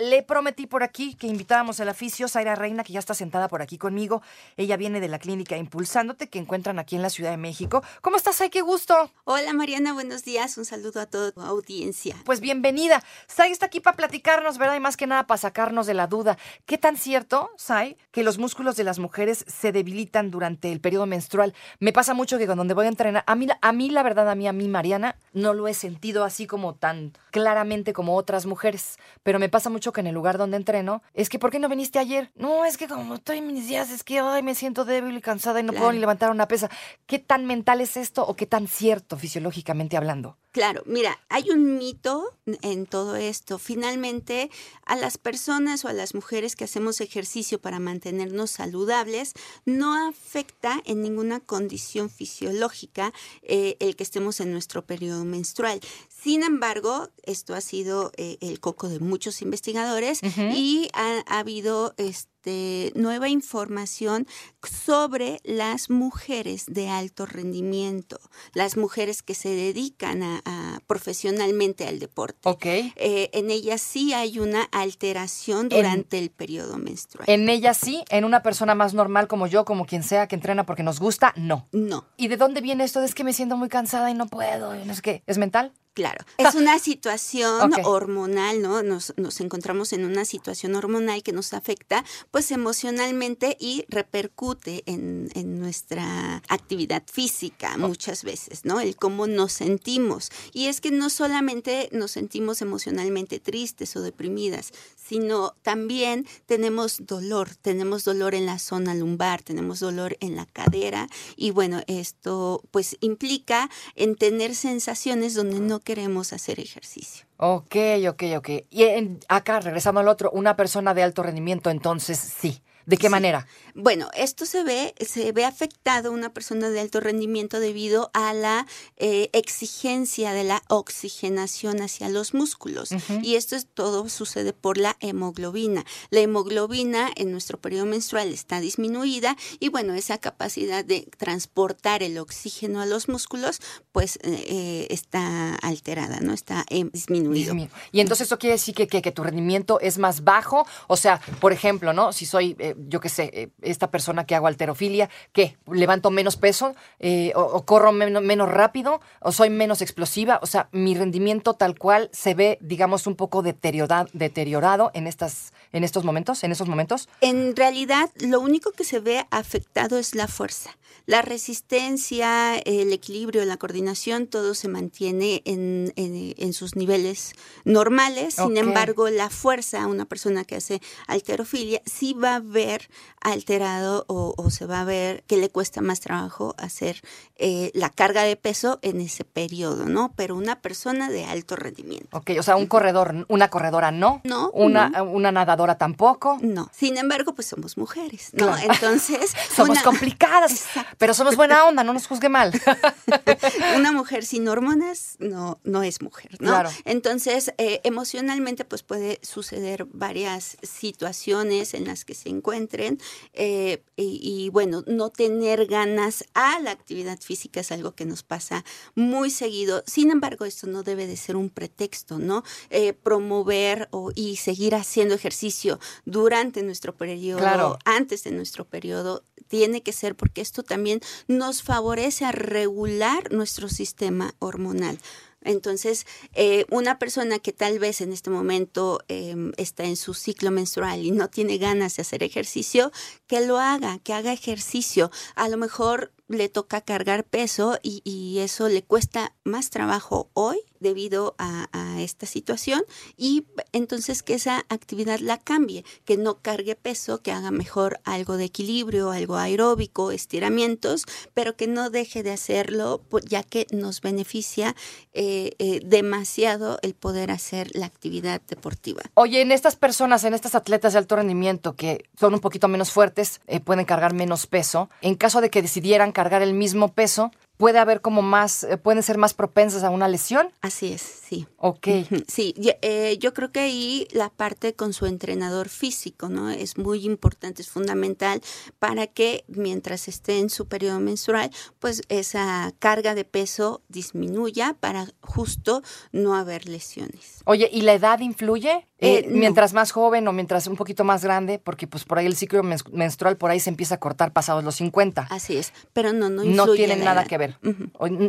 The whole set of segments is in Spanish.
Le prometí por aquí que invitábamos al aficio Zaira Reina, que ya está sentada por aquí conmigo. Ella viene de la clínica Impulsándote, que encuentran aquí en la Ciudad de México. ¿Cómo estás, Ay? ¡Qué gusto! Hola Mariana, buenos días. Un saludo a toda tu audiencia. Pues bienvenida. Sai está aquí para platicarnos, ¿verdad? Y más que nada para sacarnos de la duda. ¿Qué tan cierto, Sai, que los músculos de las mujeres se debilitan durante el periodo menstrual? Me pasa mucho que cuando voy a entrenar, a mí, a mí la verdad, a mí, a mí, Mariana, no lo he sentido así como tan claramente como otras mujeres. Pero me pasa mucho que en el lugar donde entreno, es que ¿por qué no viniste ayer? No, es que como estoy en mis días, es que ay, me siento débil y cansada y no puedo ni levantar una pesa. ¿Qué tan mental es esto o qué tan cierto fisiológicamente hablando? Claro, mira, hay un mito en todo esto. Finalmente, a las personas o a las mujeres que hacemos ejercicio para mantenernos saludables, no afecta en ninguna condición fisiológica eh, el que estemos en nuestro periodo menstrual. Sin embargo, esto ha sido eh, el coco de muchos investigadores y ha, ha habido este, nueva información sobre las mujeres de alto rendimiento, las mujeres que se dedican a, a- profesionalmente al deporte. Ok. Eh, en ellas sí hay una alteración durante el periodo menstrual. En ella sí, en una persona más normal como yo, como quien sea que entrena porque nos gusta, no. no. ¿Y de dónde viene esto? Es que me siento muy cansada y no puedo. y no sé qué. ¿Es mental? Claro, es una situación hormonal, ¿no? Nos, nos encontramos en una situación hormonal que nos afecta, pues emocionalmente y repercute en, en nuestra actividad física muchas veces, ¿no? El cómo nos sentimos. Y es que no solamente nos sentimos emocionalmente tristes o deprimidas, sino también tenemos dolor, tenemos dolor en la zona lumbar, tenemos dolor en la cadera y bueno, esto pues implica en tener sensaciones donde no queremos hacer ejercicio. Ok, ok, ok. Y en- acá, regresando al otro, una persona de alto rendimiento, entonces sí. ¿De qué Sí. manera? Bueno, esto se ve, se ve afectado una persona de alto rendimiento debido a la eh, exigencia de la oxigenación hacia los músculos. Y esto es todo sucede por la hemoglobina. La hemoglobina en nuestro periodo menstrual está disminuida y bueno, esa capacidad de transportar el oxígeno a los músculos, pues eh, eh, está alterada, ¿no? Está eh, disminuido. Disminu- Y entonces eso quiere decir que, que- que tu rendimiento es más bajo. O sea, por ejemplo, ¿no? Si soy, eh, yo qué sé, eh, esta persona que hago alterofilia, ¿qué? ¿Levanto menos peso? Eh, o, o corro menos, menos rápido? ¿O soy menos explosiva? O sea, mi rendimiento tal cual se ve, digamos, un poco deteriorado, deteriorado en, estas, en estos momentos, en esos momentos. En realidad, lo único que se ve afectado es la fuerza. La resistencia, el equilibrio, la coordinación, todo se mantiene en, en- en sus niveles normales. Sin embargo, la fuerza, una persona que hace alterofilia, sí va a ver alterado o, o se va a ver que le cuesta más trabajo hacer eh, la carga de peso en ese periodo, ¿no? Pero una persona de alto rendimiento. Ok, o sea, un corredor, una corredora no. No, Una, una nadadora tampoco. No. Sin embargo, pues somos mujeres, ¿no? Claro. Entonces. Somos una- complicadas, Exacto. pero somos buena onda, no nos juzgue mal. una mujer sin hormonas no, no es mujer, ¿no? Claro. Entonces, eh, emocionalmente, pues puede suceder varias situaciones en las que se encuentren eh, y, y, bueno, no tener ganas a la actividad física es algo que nos pasa muy seguido. Sin embargo, esto no debe de ser un pretexto, ¿no? Eh, promover o, y seguir haciendo ejercicio durante nuestro periodo, Claro. antes de nuestro periodo, tiene que ser porque esto también nos favorece a regular nuestro sistema hormonal. Entonces, eh, una persona que tal vez en este momento eh, está en su ciclo menstrual y no tiene ganas de hacer ejercicio, que lo haga, que haga ejercicio. A lo mejor le toca cargar peso y, y eso le cuesta más trabajo hoy debido a esta situación y entonces que esa actividad la cambie, que no cargue peso, que haga mejor algo de equilibrio, algo aeróbico, estiramientos, pero que no deje de hacerlo po- ya que nos beneficia eh, eh, demasiado el poder hacer la actividad deportiva. Oye, en estas personas, en estas atletas de alto rendimiento que son un poquito menos fuertes, eh, pueden cargar menos peso, en caso de que decidieran cargar el mismo peso, puede haber como más, eh, pueden ser más propensas a una lesión. Así es, sí. Ok. Sí, eh, yo creo que ahí la parte con su entrenador físico, ¿no? Es muy importante, es fundamental para que mientras esté en su periodo menstrual, pues esa carga de peso disminuya para justo no haber lesiones. Oye, ¿y la edad influye? Eh, Eh, no. Mientras más joven o mientras un poquito más grande, porque pues por ahí el ciclo mens- menstrual por ahí se empieza a cortar pasados los 50. Así es, pero no, no no tienen nada edad. que ver.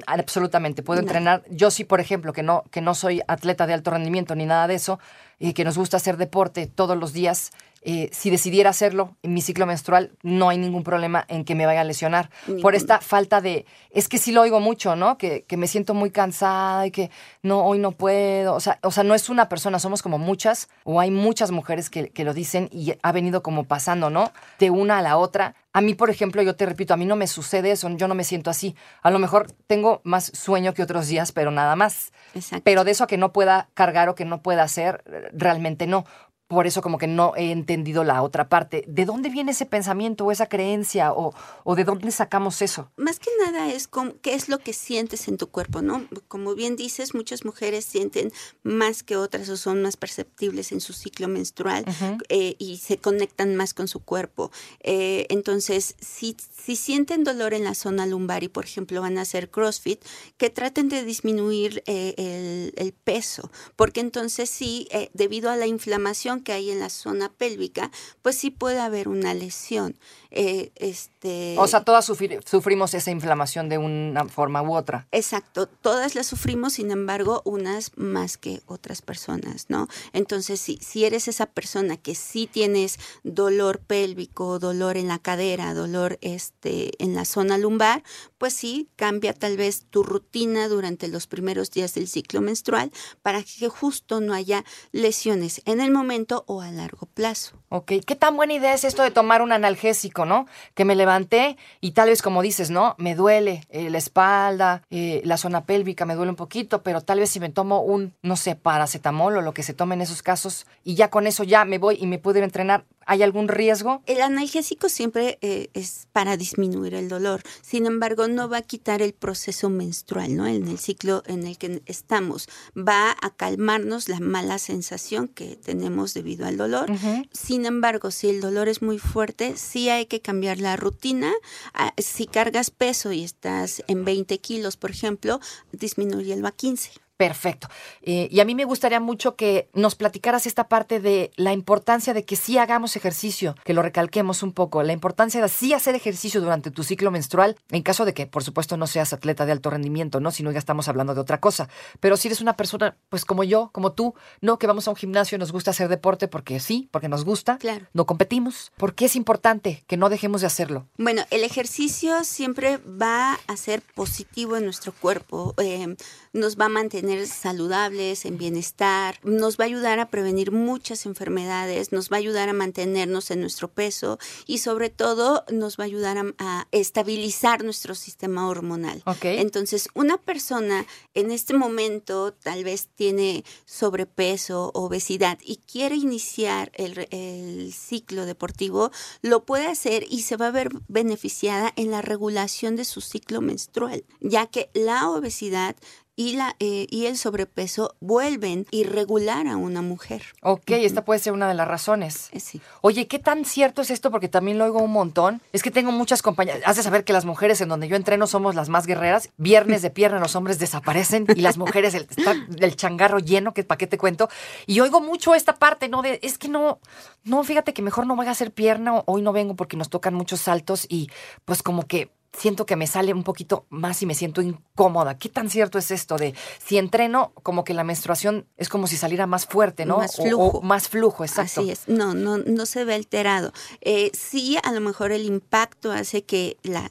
Absolutamente. Puedo entrenar. Yo sí, por ejemplo, que no, que no soy atleta de alto rendimiento ni nada de eso, y que nos gusta hacer deporte todos los días. Eh, si decidiera hacerlo en mi ciclo menstrual, no hay ningún problema en que me vaya a lesionar. Por esta falta de. Es que sí lo oigo mucho, ¿no? Que, que me siento muy cansada y que no, hoy no puedo. O sea, o sea, no es una persona, somos como muchas, o hay muchas mujeres que, que lo dicen y ha venido como pasando, ¿no? De una a la otra. A mí, por ejemplo, yo te repito, a mí no me sucede eso, yo no me siento así. A lo mejor tengo más sueño que otros días, pero nada más. Exacto. Pero de eso a que no pueda cargar o que no pueda hacer, realmente no. Por eso como que no he entendido la otra parte. ¿De dónde viene ese pensamiento o esa creencia o, o de dónde sacamos eso? Más que nada es com- qué es lo que sientes en tu cuerpo, ¿no? Como bien dices, muchas mujeres sienten más que otras o son más perceptibles en su ciclo menstrual eh, y se conectan más con su cuerpo. Eh, entonces, si, si sienten dolor en la zona lumbar y, por ejemplo, van a hacer CrossFit, que traten de disminuir eh, el, el peso, porque entonces sí, eh, debido a la inflamación que hay en la zona pélvica, pues sí puede haber una lesión. Eh, este, O sea, todas sufri- sufrimos esa inflamación de una forma u otra. Exacto, todas las sufrimos, sin embargo, unas más que otras personas, ¿no? Entonces, si, si eres esa persona que sí tienes dolor pélvico, dolor en la cadera, dolor este, en la zona lumbar, pues sí, cambia tal vez tu rutina durante los primeros días del ciclo menstrual para que justo no haya lesiones en el momento o a largo plazo. Ok, ¿qué tan buena idea es esto de tomar un analgésico, no? Que me levanté y tal vez como dices, ¿no? Me duele eh, la espalda, eh, la zona pélvica me duele un poquito, pero tal vez si me tomo un, no sé, paracetamol o lo que se tome en esos casos y ya con eso ya me voy y me puedo ir a entrenar, ¿hay algún riesgo? El analgésico siempre eh, es para disminuir el dolor, sin embargo no va a quitar el proceso menstrual, ¿no? En el ciclo en el que estamos, va a calmarnos la mala sensación que tenemos debido al dolor. Sin embargo, si el dolor es muy fuerte, sí hay que cambiar la rutina. Ah, Si cargas peso y estás en 20 kilos, por ejemplo, disminúyelo a 15. Perfecto. Eh, y a mí me gustaría mucho que nos platicaras esta parte de la importancia de que sí hagamos ejercicio, que lo recalquemos un poco, la importancia de sí hacer ejercicio durante tu ciclo menstrual, en caso de que, por supuesto, no seas atleta de alto rendimiento, ¿no? Si no, ya estamos hablando de otra cosa. Pero si eres una persona, pues como yo, como tú, ¿no? Que vamos a un gimnasio y nos gusta hacer deporte porque sí, porque nos gusta, Claro. no competimos. ¿Por qué es importante que no dejemos de hacerlo? Bueno, el ejercicio siempre va a ser positivo en nuestro cuerpo, eh, nos va a mantener saludables, en bienestar, nos va a ayudar a prevenir muchas enfermedades, nos va a ayudar a mantenernos en nuestro peso y sobre todo nos va a ayudar a, a estabilizar nuestro sistema hormonal. Entonces, una persona en este momento tal vez tiene sobrepeso, obesidad y quiere iniciar el, el ciclo deportivo, lo puede hacer y se va a ver beneficiada en la regulación de su ciclo menstrual, ya que la obesidad y, la, eh, y el sobrepeso vuelven irregular a una mujer. Ok, esta puede ser una de las razones. Eh, sí. Oye, ¿qué tan cierto es esto? Porque también lo oigo un montón. Es que tengo muchas compañeras. Has de saber que las mujeres en donde yo entreno somos las más guerreras. Viernes de pierna los hombres desaparecen y las mujeres el, está el changarro lleno, que para qué te cuento. Y oigo mucho esta parte, ¿no? De, es que no, no, fíjate que mejor no voy a hacer pierna. Hoy no vengo porque nos tocan muchos saltos y pues como que siento que me sale un poquito más y me siento incómoda. ¿Qué tan cierto es esto de si entreno, como que la menstruación es como si saliera más fuerte, ¿no? Más flujo. o más flujo, exacto. Así es. No, no, no se ve alterado. Eh, sí, a lo mejor el impacto hace que, la,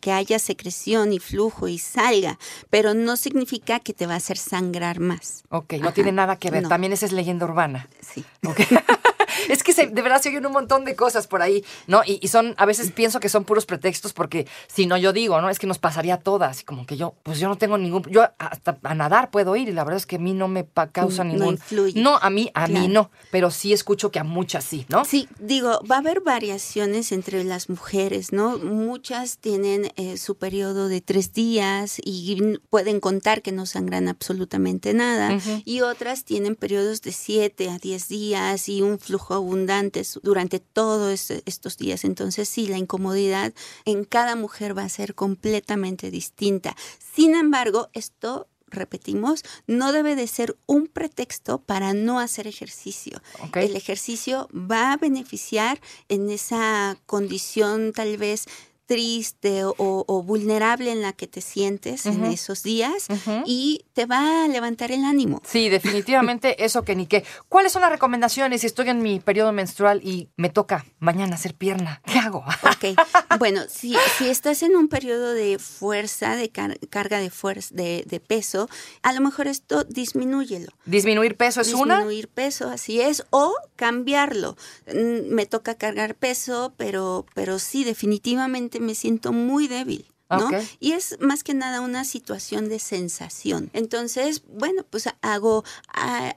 que haya secreción y flujo y salga, pero no significa que te va a hacer sangrar más. Ok, no tiene nada que ver. No. También esa es leyenda urbana. Sí. Ok. es que se- de verdad se oyen un montón de cosas por ahí, ¿no? Y, y son, a veces pienso que son puros pretextos porque si no yo digo, ¿no? Es que nos pasaría a todas. Y como que yo, pues yo no tengo ningún, yo hasta a nadar puedo ir y la verdad es que a mí no me causa No ningún. influye. No, a mí, a mí no, pero sí escucho que a muchas sí, ¿no? Sí, digo, va a haber variaciones entre las mujeres, ¿no? Muchas tienen eh, su periodo de tres días y pueden contar que no sangran absolutamente nada, y otras tienen periodos de siete a diez días y un flujo abundante su- durante todos este- estos días. Entonces, sí, la incomodidad en cada mujer va a ser completamente distinta. Sin embargo, esto repetimos, no debe de ser un pretexto para no hacer ejercicio. El ejercicio va a beneficiar en esa condición tal vez triste o, o vulnerable en la que te sientes en esos días y te va a levantar el ánimo. Sí, definitivamente eso que ni qué. ¿Cuáles son las recomendaciones si estoy en mi periodo menstrual y me toca mañana hacer pierna? ¿Qué hago? Ok, bueno, si, si estás en un periodo de fuerza, de car- carga de fuerza, de, de peso, a lo mejor esto disminúyelo. ¿Disminuir peso es una? disminuir peso, así es, o cambiarlo. Mm, Me toca cargar peso, pero, pero sí, definitivamente me siento muy débil. ¿no? Y es más que nada una situación de sensación. Entonces, bueno, pues hago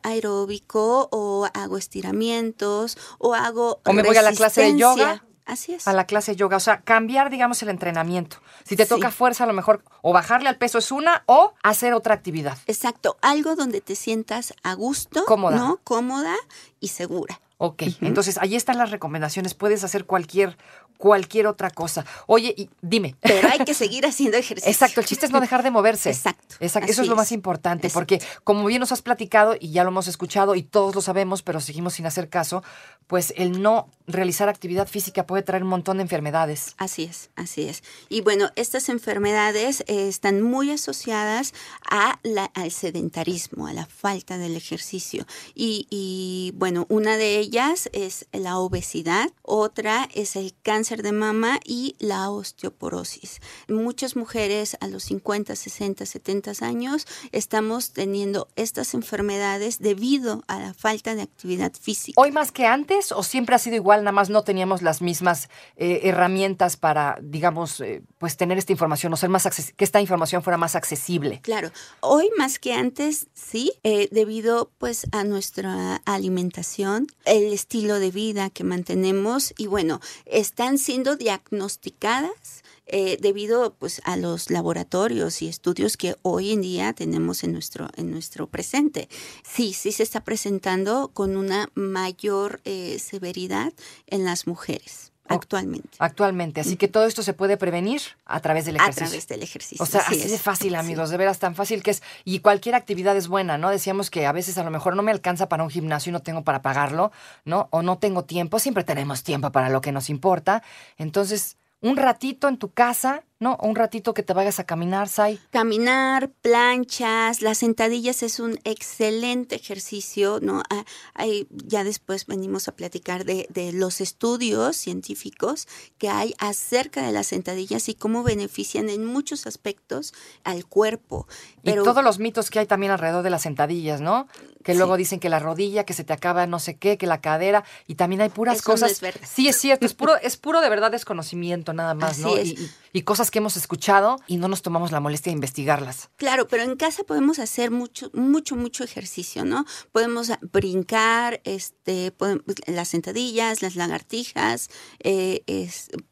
aeróbico o hago estiramientos o hago O me voy a la clase de yoga. Así es. a la clase de yoga, o sea, cambiar, digamos, el entrenamiento. Si te Sí. toca fuerza, a lo mejor o bajarle al peso es una o hacer otra actividad. Exacto, algo donde te sientas a gusto, Cómoda. ¿no? Cómoda y segura. Ok, entonces ahí están las recomendaciones. Puedes hacer cualquier, cualquier otra cosa. Oye, y dime. Pero hay que seguir haciendo ejercicio. Exacto, el chiste es no dejar de moverse. Exacto, Exacto, Eso es lo más importante, Exacto. porque como bien nos has platicado y ya lo hemos escuchado y todos lo sabemos, pero seguimos sin hacer caso, pues el no realizar actividad física puede traer un montón de enfermedades. Así es, así es. Y bueno, estas enfermedades eh, están muy asociadas a la- al sedentarismo, a la falta del ejercicio. Y, y, bueno, una de ellas es la obesidad, otra es el cáncer de mama y la osteoporosis. Muchas mujeres a los 50, 60, 70 años estamos teniendo estas enfermedades debido a la falta de actividad física. ¿Hoy más que antes o siempre ha sido igual, nada más no teníamos las mismas eh, herramientas para, digamos, eh, pues tener esta información o ser más que esta información fuera más accesible? Claro, hoy más que antes, sí, eh, debido pues a nuestra alimentación, el estilo de vida que mantenemos y bueno, están siendo diagnosticadas eh, debido pues a los laboratorios y estudios que hoy en día tenemos en nuestro en nuestro presente. Sí, sí se está presentando con una mayor eh, severidad en las mujeres actualmente. Actualmente. Así que todo esto se puede prevenir a través del A ejercicio. través del ejercicio. O sea, así, es. de fácil, Sí. amigos, de veras tan fácil que es. Y cualquier actividad es buena, ¿no? Decíamos que a veces a lo mejor no me alcanza para un gimnasio y no tengo para pagarlo, ¿no? O no tengo tiempo, siempre tenemos tiempo para lo que nos importa. Entonces, un ratito en tu casa, ¿no? Un ratito que te vayas a caminar, Sai. Caminar, planchas, las sentadillas es un excelente ejercicio, ¿no? Ah, Hay, ya después venimos a platicar de, de los estudios científicos que hay acerca de las sentadillas y cómo benefician en muchos aspectos al cuerpo. Pero y todos los mitos que hay también alrededor de las sentadillas, ¿no? Que Sí. luego dicen que la rodilla, que se te acaba no sé qué, que la cadera, y también hay puras Eso no cosas. es verdad. Sí, es cierto, es puro, es puro de verdad desconocimiento nada más, Así ¿no? es. Y, y- y cosas que hemos escuchado y no nos tomamos la molestia de investigarlas. Claro, pero en casa podemos hacer mucho, mucho, mucho ejercicio, ¿no? Podemos brincar, este, podem- las sentadillas, las lagartijas, eh,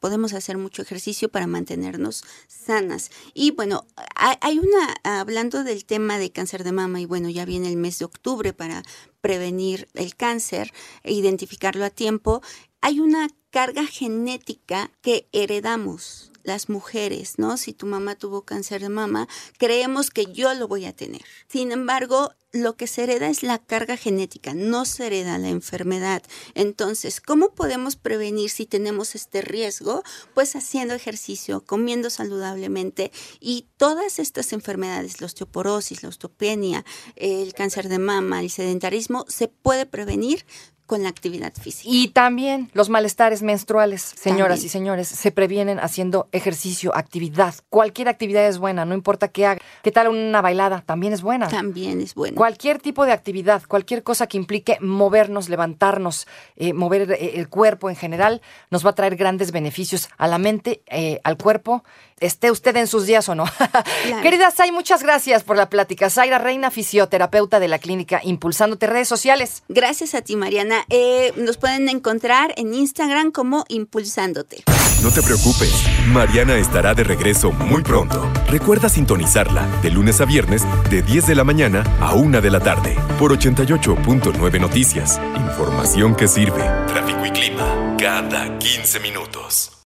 podemos hacer mucho ejercicio para mantenernos sanas. Y bueno, hay una, hablando del tema de cáncer de mama, y bueno, ya viene el mes de octubre para prevenir el cáncer e identificarlo a tiempo. Hay una carga genética que heredamos las mujeres, ¿no? Si tu mamá tuvo cáncer de mama, creemos que yo lo voy a tener. Sin embargo, lo que se hereda es la carga genética, no se hereda la enfermedad. Entonces, ¿cómo podemos prevenir si tenemos este riesgo? Pues haciendo ejercicio, comiendo saludablemente y todas estas enfermedades, la osteoporosis, la osteopenia, el cáncer de mama, el sedentarismo, se puede prevenir con la actividad física. Y también los malestares menstruales, señoras También. y señores, se previenen haciendo ejercicio, actividad. Cualquier actividad es buena, no importa qué haga. ¿Qué tal una bailada? También es buena. También es bueno. Cualquier tipo de actividad, cualquier cosa que implique movernos, levantarnos, eh, mover eh, el cuerpo en general, nos va a traer grandes beneficios a la mente, eh, al cuerpo, esté usted en sus días o no. Querida Say, muchas gracias por la plática. Zaira Reina, fisioterapeuta de la clínica Impulsándote Redes Sociales. Gracias a ti, Mariana. Eh, nos pueden encontrar en Instagram como Impulsándote. No te preocupes, Mariana estará de regreso muy pronto. Recuerda sintonizarla de lunes a viernes de 10 de la mañana a 1 de la tarde por 88.9 Noticias. Información que sirve. Tráfico y clima cada 15 minutos.